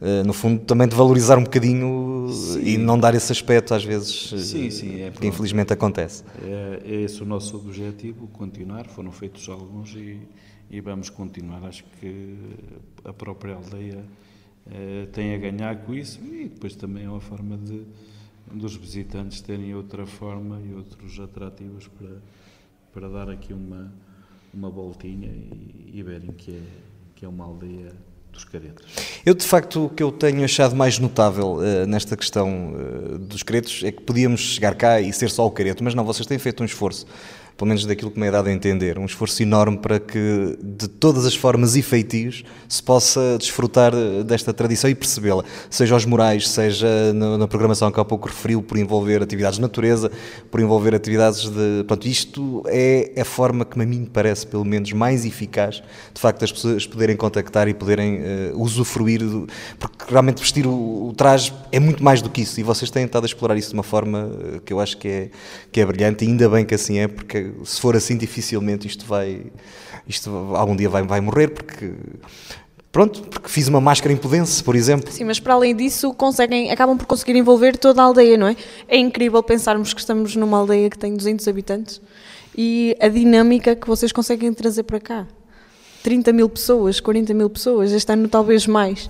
S1: Uh, no fundo, também de valorizar um bocadinho sim. e não dar esse aspecto, às vezes,
S3: sim, sim, é,
S1: que infelizmente acontece.
S3: É, é, esse o nosso objetivo, continuar. Foram feitos alguns e, e vamos continuar. Acho que a própria aldeia eh, tem a ganhar com isso e depois também é uma forma de dos visitantes terem outra forma e outros atrativos para, para dar aqui uma, uma voltinha e, e verem que é, que é uma aldeia dos caretos.
S1: Eu, de facto, o que eu tenho achado mais notável uh, nesta questão uh, dos caretos é que podíamos chegar cá e ser só o careto, mas não, vocês têm feito um esforço pelo menos daquilo que me é dado a entender, um esforço enorme para que de todas as formas e feitios se possa desfrutar desta tradição e percebê-la, seja aos morais, seja na, programação que há pouco referiu, por envolver atividades de natureza, por envolver atividades de. Pronto, isto é a forma que a mim me parece, pelo menos, mais eficaz, de facto, as pessoas poderem contactar e poderem uh, usufruir, do, porque realmente vestir o, o traje é muito mais do que isso e vocês têm estado a explorar isso de uma forma eh, que eu acho que é, que é brilhante e ainda bem que assim é, porque se for assim, dificilmente isto vai. Isto algum dia vai, vai morrer, porque. Pronto, porque fiz uma máscara impudense, por exemplo.
S2: Sim, mas para além disso, conseguem, acabam por conseguir envolver toda a aldeia, não é? É incrível pensarmos que estamos numa aldeia que tem 200 habitantes e a dinâmica que vocês conseguem trazer para cá. 30 mil pessoas, 40 mil pessoas, este ano talvez mais.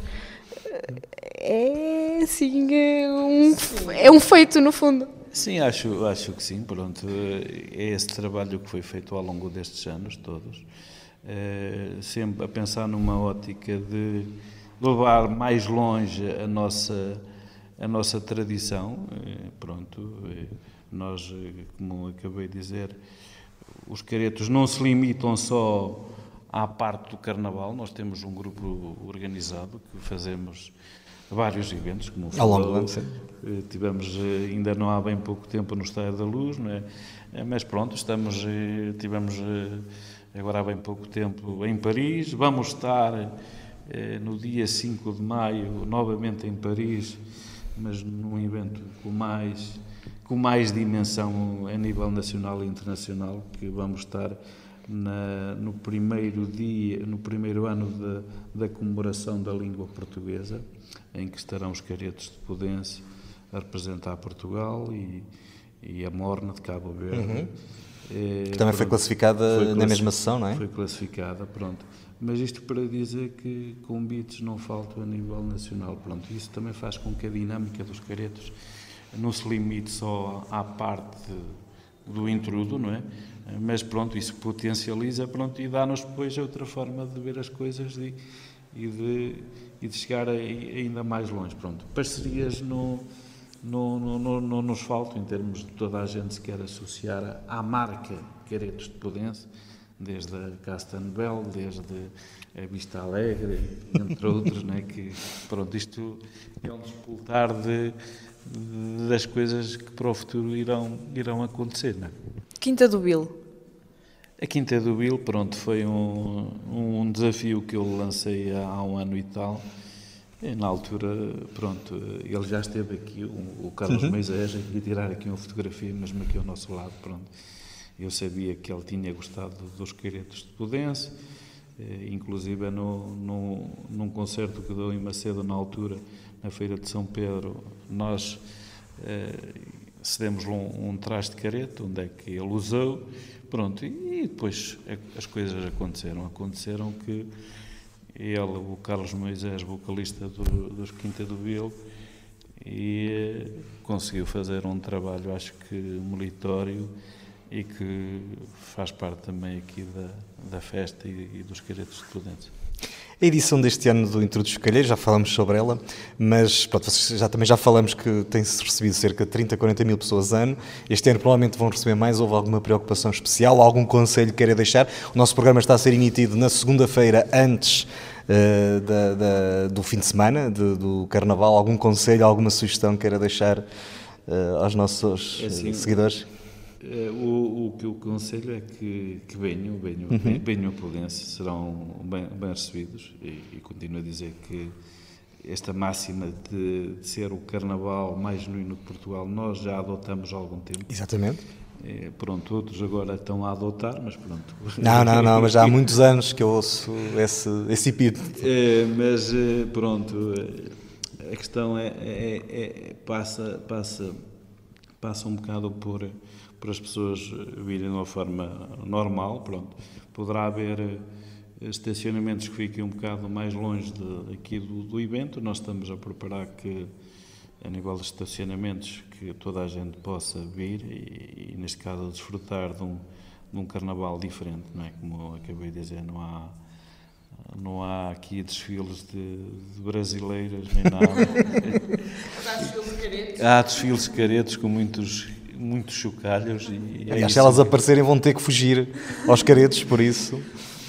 S2: É, assim, é um, é um feito, no fundo.
S3: Sim, acho, acho que sim. Pronto, é esse trabalho que foi feito ao longo destes anos todos, é, sempre a pensar numa ótica de levar mais longe a nossa a nossa tradição. É, pronto, é, nós, como acabei de dizer, os caretos não se limitam só à parte do Carnaval. Nós temos um grupo organizado que fazemos vários eventos, como
S1: o Ao longo do ano,
S3: eh, Tivemos, eh, ainda não há bem pouco tempo, no Estádio da Luz, é? Eh, mas pronto, estamos, tivemos agora há bem pouco tempo em Paris, vamos estar no dia 5 de maio novamente em Paris, mas num evento com mais, com mais dimensão a nível nacional e internacional, que vamos estar na, no primeiro dia, no primeiro ano da, da comemoração da língua portuguesa, em que estarão os caretos de Pudense a representar Portugal e, e a Morna de Cabo Verde. Uhum.
S1: É, que também foi classificada foi na mesma sessão, não é?
S3: Foi classificada, pronto. Mas isto para dizer que convites não faltam a nível nacional, pronto. Isso também faz com que a dinâmica dos caretos não se limite só à parte do intrudo, não é? Mas pronto, isso potencializa, pronto, e dá-nos depois outra forma de ver as coisas e, e de, e de chegar a, ainda mais longe, pronto. Parcerias no não, não, não, nos faltam em termos de toda a gente se quer associar à marca Caretos de Pudense, desde a Castanbel, desde a Vista Alegre, entre outros, né, que pronto, isto é um despoltar de, de, das coisas que para o futuro irão, irão acontecer. Né?
S2: Quinta do Bill.
S3: A Quinta do Bill, pronto, foi um, um desafio que eu lancei há, um ano e tal, e, na altura, pronto, ele já esteve aqui, o, o Carlos uhum. Moisés, aqui tirar aqui uma fotografia, mesmo aqui ao nosso lado, pronto. Eu sabia que ele tinha gostado dos caretos de Pudense, eh, inclusive no, no, num concerto que deu em Macedo na altura, na Feira de São Pedro, nós eh, cedemos um, um traje de careta, onde é que ele usou, pronto, e, e depois as coisas aconteceram. Aconteceram que ele, o Carlos Moisés, vocalista do, dos Quinta do Vil, e eh, conseguiu fazer um trabalho, acho que meritório e que faz parte também aqui da, da festa e, e dos caretos estudantes.
S1: A edição deste ano do Introdutos Calheiros, já falamos sobre ela, mas pronto, já, também já falamos que tem-se recebido cerca de 30, 40 mil pessoas ano. Este ano provavelmente vão receber mais. Houve alguma preocupação especial? Algum conselho que queira deixar? O nosso programa está a ser emitido na segunda-feira, antes uh, da, da, do fim de semana, de, do Carnaval. Algum conselho, alguma sugestão que queira deixar uh, aos nossos é assim, seguidores?
S3: Eh, o, o, que eu aconselho é que, que venham, venham, uhum. venham a Pudense, serão bem, bem recebidos e, e, continuo a dizer que esta máxima de, de, ser o carnaval mais genuíno de Portugal nós já adotamos há algum tempo.
S1: Exatamente.
S3: É, pronto, outros agora estão a adotar, mas pronto.
S1: Não, não, não, mas já há *laughs* muitos anos que eu ouço esse, esse epíteto.
S3: É, mas pronto, a questão é, é, é, passa, passa, passa um bocado por para as pessoas virem de uma forma normal, pronto. Poderá haver eh, estacionamentos que fiquem um bocado mais longe de, aqui do, do evento. Nós estamos a preparar que, a nível de estacionamentos, que toda a gente possa vir e, e neste caso, desfrutar de um, de um carnaval diferente, não é? Como acabei de dizer, não há não há aqui desfiles de, de brasileiras nem nada. *laughs*
S2: há desfiles caretos
S3: com muitos muitos chocalhos. E
S1: é se elas aparecerem vão ter que fugir aos caretos, por isso.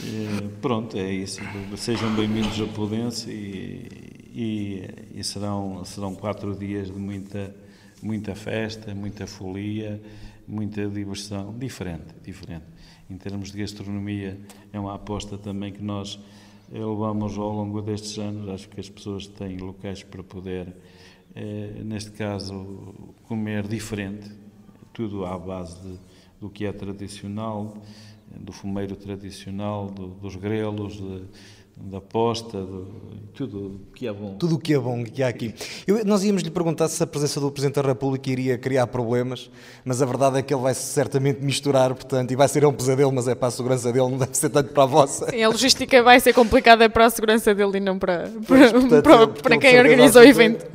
S3: É, pronto, é isso. Sejam bem-vindos a Pudense e, e, e, serão, serão quatro dias de muita, muita festa, muita folia, muita diversão, diferente, diferente. Em termos de gastronomia, é uma aposta também que nós levamos ao longo destes anos. Acho que as pessoas têm locais para poder, eh, neste caso, comer diferente, tudo à base de, do que é tradicional, do fumeiro tradicional, do, dos grelos, de, da posta, do, tudo o que é bom.
S1: Tudo o que é bom que há aqui. Eu, nós íamos lhe perguntar se a presença do Presidente da República iria criar problemas, mas a verdade é que ele vai certamente misturar, portanto, e vai ser um pesadelo, mas é para a segurança dele, não deve ser tanto para a vossa.
S2: Sim, a logística vai ser complicada para a segurança dele e não para, para, pois, portanto, para, para quem organiza o evento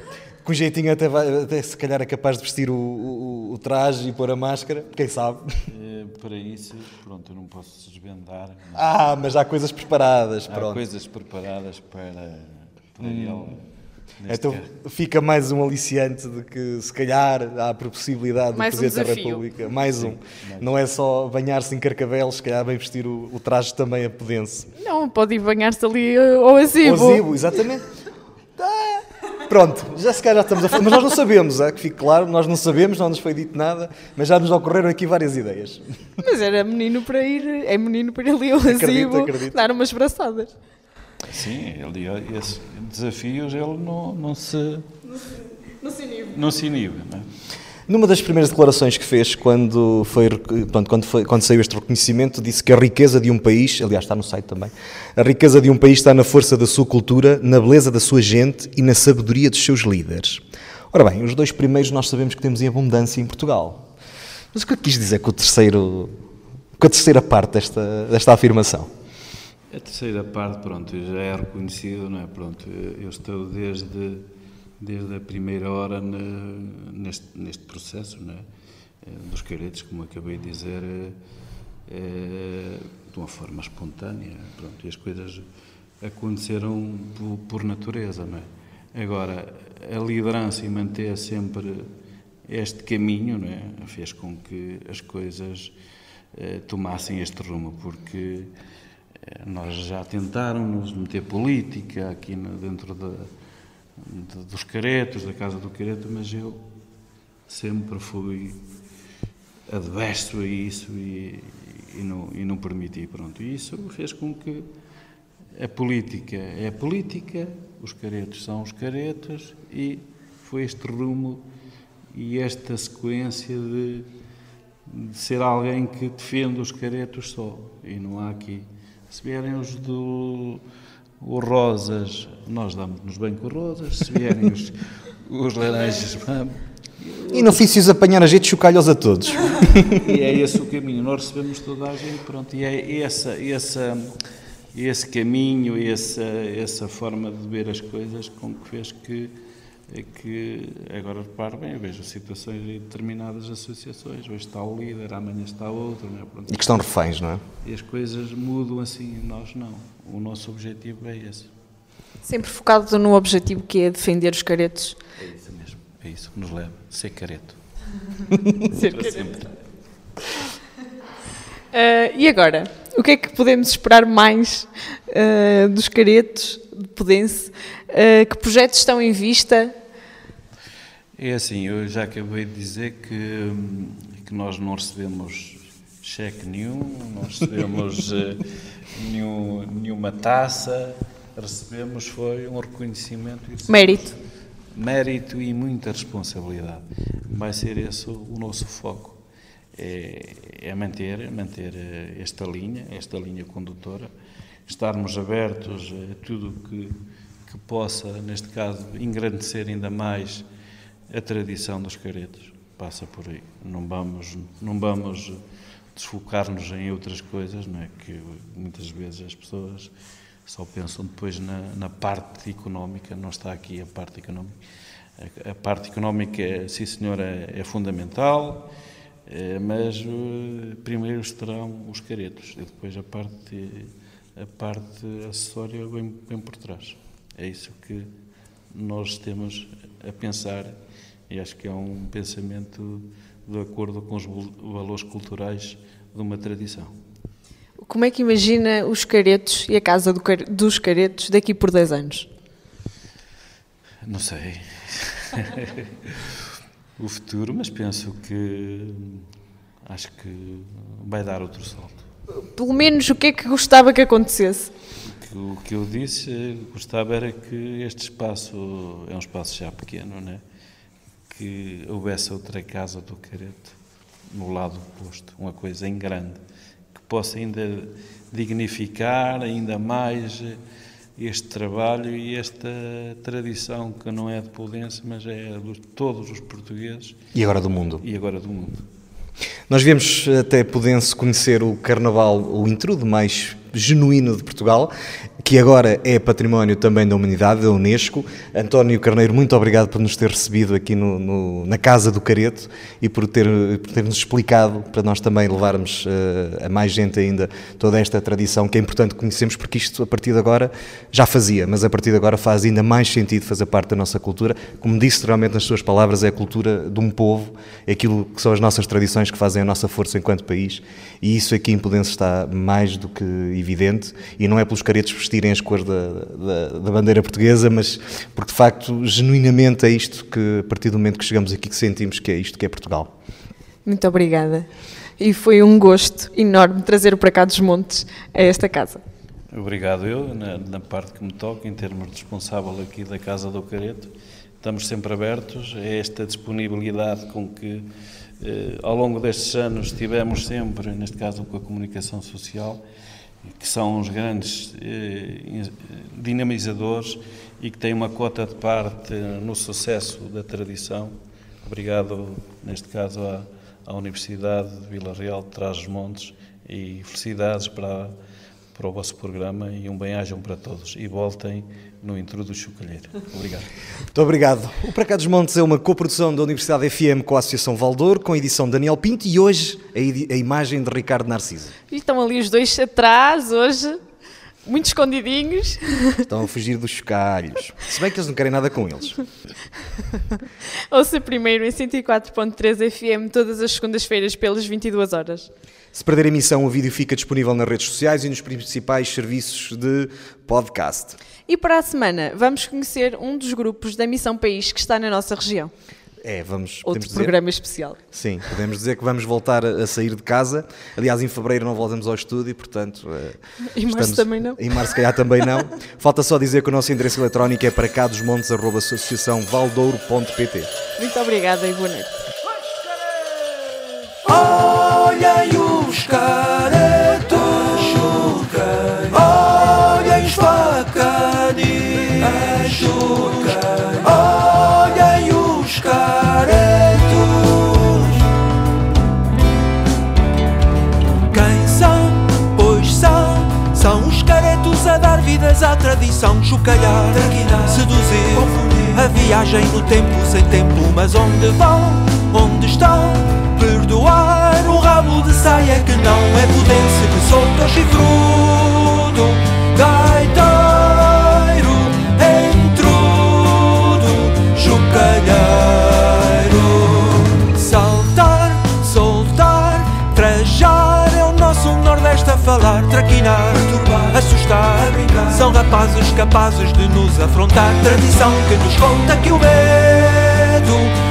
S1: com jeitinho até, vai, até se calhar é capaz de vestir o, o, o traje e pôr a máscara, quem sabe?
S3: É, para isso, pronto, eu não posso desvendar.
S1: Mas ah, mas há coisas preparadas,
S3: há
S1: pronto.
S3: coisas preparadas para, para
S1: hum. ele. Então caso. fica mais um aliciante de que se calhar há a possibilidade
S2: mais
S1: do Presidente um da República, mais Sim, um, mais não é só banhar-se em carcavelos, se calhar bem vestir o, o traje também a Pudense.
S2: Não, pode ir banhar-se ali ao Azibo.
S1: Ao Azibo, exatamente. *laughs* Pronto, já se calhar já estamos a falar, mas nós não sabemos, é, que fique claro, nós não sabemos, não nos foi dito nada, mas já nos ocorreram aqui várias ideias.
S2: Mas era menino para ir, é menino para ir ali ao acredito, acredito. dar umas braçadas.
S3: Sim, ele, esses desafios ele não, não se...
S2: Não se inibe.
S3: Não se inibe, não é?
S1: Numa das primeiras declarações que fez quando, foi, pronto, quando, foi, quando saiu este reconhecimento, disse que a riqueza de um país, aliás está no site também, a riqueza de um país está na força da sua cultura, na beleza da sua gente e na sabedoria dos seus líderes. Ora bem, os dois primeiros nós sabemos que temos em abundância em Portugal. Mas o que quis dizer com, o terceiro, com a terceira parte desta, desta afirmação?
S3: A terceira parte, pronto, já é reconhecido, não é? Pronto, eu estou desde, desde a primeira hora neste, neste processo, é? Eh, dos caretos, como acabei de dizer, é, de uma forma espontânea, pronto, e as coisas aconteceram por, por natureza, não é? Agora, a liderança e manter sempre este caminho, não é? Fez com que as coisas tomassem este rumo, porque nós já tentaram nos meter política aqui no, dentro de, de, dos caretos, da Casa do Careto, mas eu sempre fui adverso a isso e, e, não, e não permiti. Pronto. E isso fez com que a política é a política, os caretos são os caretos e foi este rumo e esta sequência de, de ser alguém que defende os caretos só. E não há aqui. Se vierem os do os rosas, nós damos-nos bem com rosas, se vierem os, *laughs* os laranjas, vamos.
S1: E não fiz-se apanhar a de chocalhos a todos.
S3: e é esse o caminho, nós recebemos toda a gente, pronto, e é essa, essa, esse caminho, essa, essa forma de ver as coisas com que fez que, que agora repare bem, eu vejo situações em determinadas associações, hoje está o líder, amanhã está outro, não é?
S1: Pronto, e que estão reféns, não é?
S3: E as coisas mudam assim, nós não. O nosso objetivo é esse.
S2: Sempre focado no objetivo que é defender os caretos.
S3: É isso mesmo, é isso que nos leva, ser careto. *laughs*
S2: ser careto. Uh, e agora, o que é que podemos esperar mais uh, dos caretos Pudense? Uh, que projetos estão em vista?
S3: É assim, eu já acabei de dizer que, que nós não recebemos cheque nenhum, não recebemos *laughs* nenhum, nenhuma taça, recebemos foi um reconhecimento.
S2: Mérito.
S3: Mérito e muita responsabilidade. Vai ser esse o nosso foco é, é manter, manter eh, esta linha, esta linha condutora, estarmos abertos a tudo que, que possa, neste caso, engrandecer ainda mais a tradição dos caretos. Passa por aí. Não vamos, não vamos desfocar-nos em outras coisas, não é? Que muitas vezes as pessoas só pensam depois na, na parte económica, não está aqui a parte económica. A, parte económica, sim senhor, é, é fundamental, é, mas uh, primeiro estarão os caretos e depois a parte, a parte acessória vem, vem por trás. É isso que nós temos a pensar e acho que é um pensamento de acordo com os valores culturais de uma tradição.
S2: Como é que imagina os caretos e a casa do, dos caretos daqui por 10 anos?
S3: Não sei. *laughs* o futuro, mas penso que acho que vai dar outro salto.
S2: Pelo menos o que é que gostava que acontecesse?
S3: O que eu disse, gostava era que este espaço é um espaço já pequeno, né? que houvesse outra casa do Careto no lado oposto, uma coisa em grande, que possa ainda dignificar ainda mais este trabalho e esta tradição que não é de Pudense, mas é de todos os portugueses.
S1: E agora do mundo.
S3: E agora do mundo.
S1: Nós viemos até Pudense conhecer o carnaval, o intrude mais genuíno de Portugal que agora é património também da humanidade, da Unesco. António Carneiro, muito obrigado por nos ter recebido aqui no, no, na Casa do Careto e por ter, por ter nos explicado, para nós também levarmos uh, a mais gente ainda toda esta tradição que é importante conhecermos, porque isto a partir de agora já fazia, mas a partir de agora faz ainda mais sentido fazer parte da nossa cultura. Como disse realmente nas suas palavras, é a cultura de um povo, é aquilo que são as nossas tradições que fazem a nossa força enquanto país e isso aqui em Pudense está mais do que evidente e não é pelos caretos vestirem as cores da, da, da, bandeira portuguesa, mas porque de facto, genuinamente é isto que, a partir do momento que chegamos aqui, que sentimos que é isto que é Portugal.
S2: Muito obrigada. E foi um gosto enorme trazer para cá dos Montes a esta casa.
S3: Obrigado eu, na, na parte que me toca, em termos de responsável aqui da Casa do Careto. Estamos sempre abertos a esta disponibilidade com que, eh, ao longo destes anos, tivemos sempre, neste caso com a comunicação social, que são os grandes eh, dinamizadores e que têm uma cota de parte no sucesso da tradição. Obrigado, neste caso, à, à Universidade de Vila Real de Trás-os-Montes e felicidades para, para o vosso programa e um bem-ajam para todos. E voltem no intro do Chocalheiro. Obrigado.
S1: Muito obrigado. O Para Cá dos Montes é uma coprodução da Universidade FM com a Associação Valdor, com a edição de Daniel Pinto e hoje a, a imagem de Ricardo Narciso.
S2: E estão ali os dois atrás hoje, muito escondidinhos.
S1: Estão a fugir dos chocalhos. Se bem que eles não querem nada com eles.
S2: Ouça primeiro em 104.3 FM todas as segundas-feiras pelas 22 horas.
S1: Se perder a emissão, o vídeo fica disponível nas redes sociais e nos principais serviços de podcast.
S2: E para a semana vamos conhecer um dos grupos da Missão País que está na nossa região.
S1: É, vamos.
S2: Outro
S1: dizer?
S2: programa especial.
S1: Sim, podemos dizer que vamos voltar a sair de casa. Aliás, em fevereiro não voltamos ao estúdio, portanto.
S2: Em março
S1: estamos...
S2: também não.
S1: Em março, calhar, também não. *laughs* Falta só dizer que o nosso endereço eletrónico é para cá dos montes, associaçãovaldouro.pt.
S2: Muito obrigada e boa noite.
S4: Olhem os caretos, olhem os bacaninhos, olhem os caretos. Quem são? Pois são, são os caretos a dar vidas à tradição, chocalhar, seduzir, confundir. A viagem no tempo sem tempo, mas onde vão? Onde estão? Perdoar o rabo de saia que não é pudense que solta o chifrudo Gaiteiro, entrudo, chocalheiro Saltar, soltar, trajar É o nosso nordeste a falar Traquinar, assustar. São rapazes capazes de nos afrontar Tradição que nos conta que o medo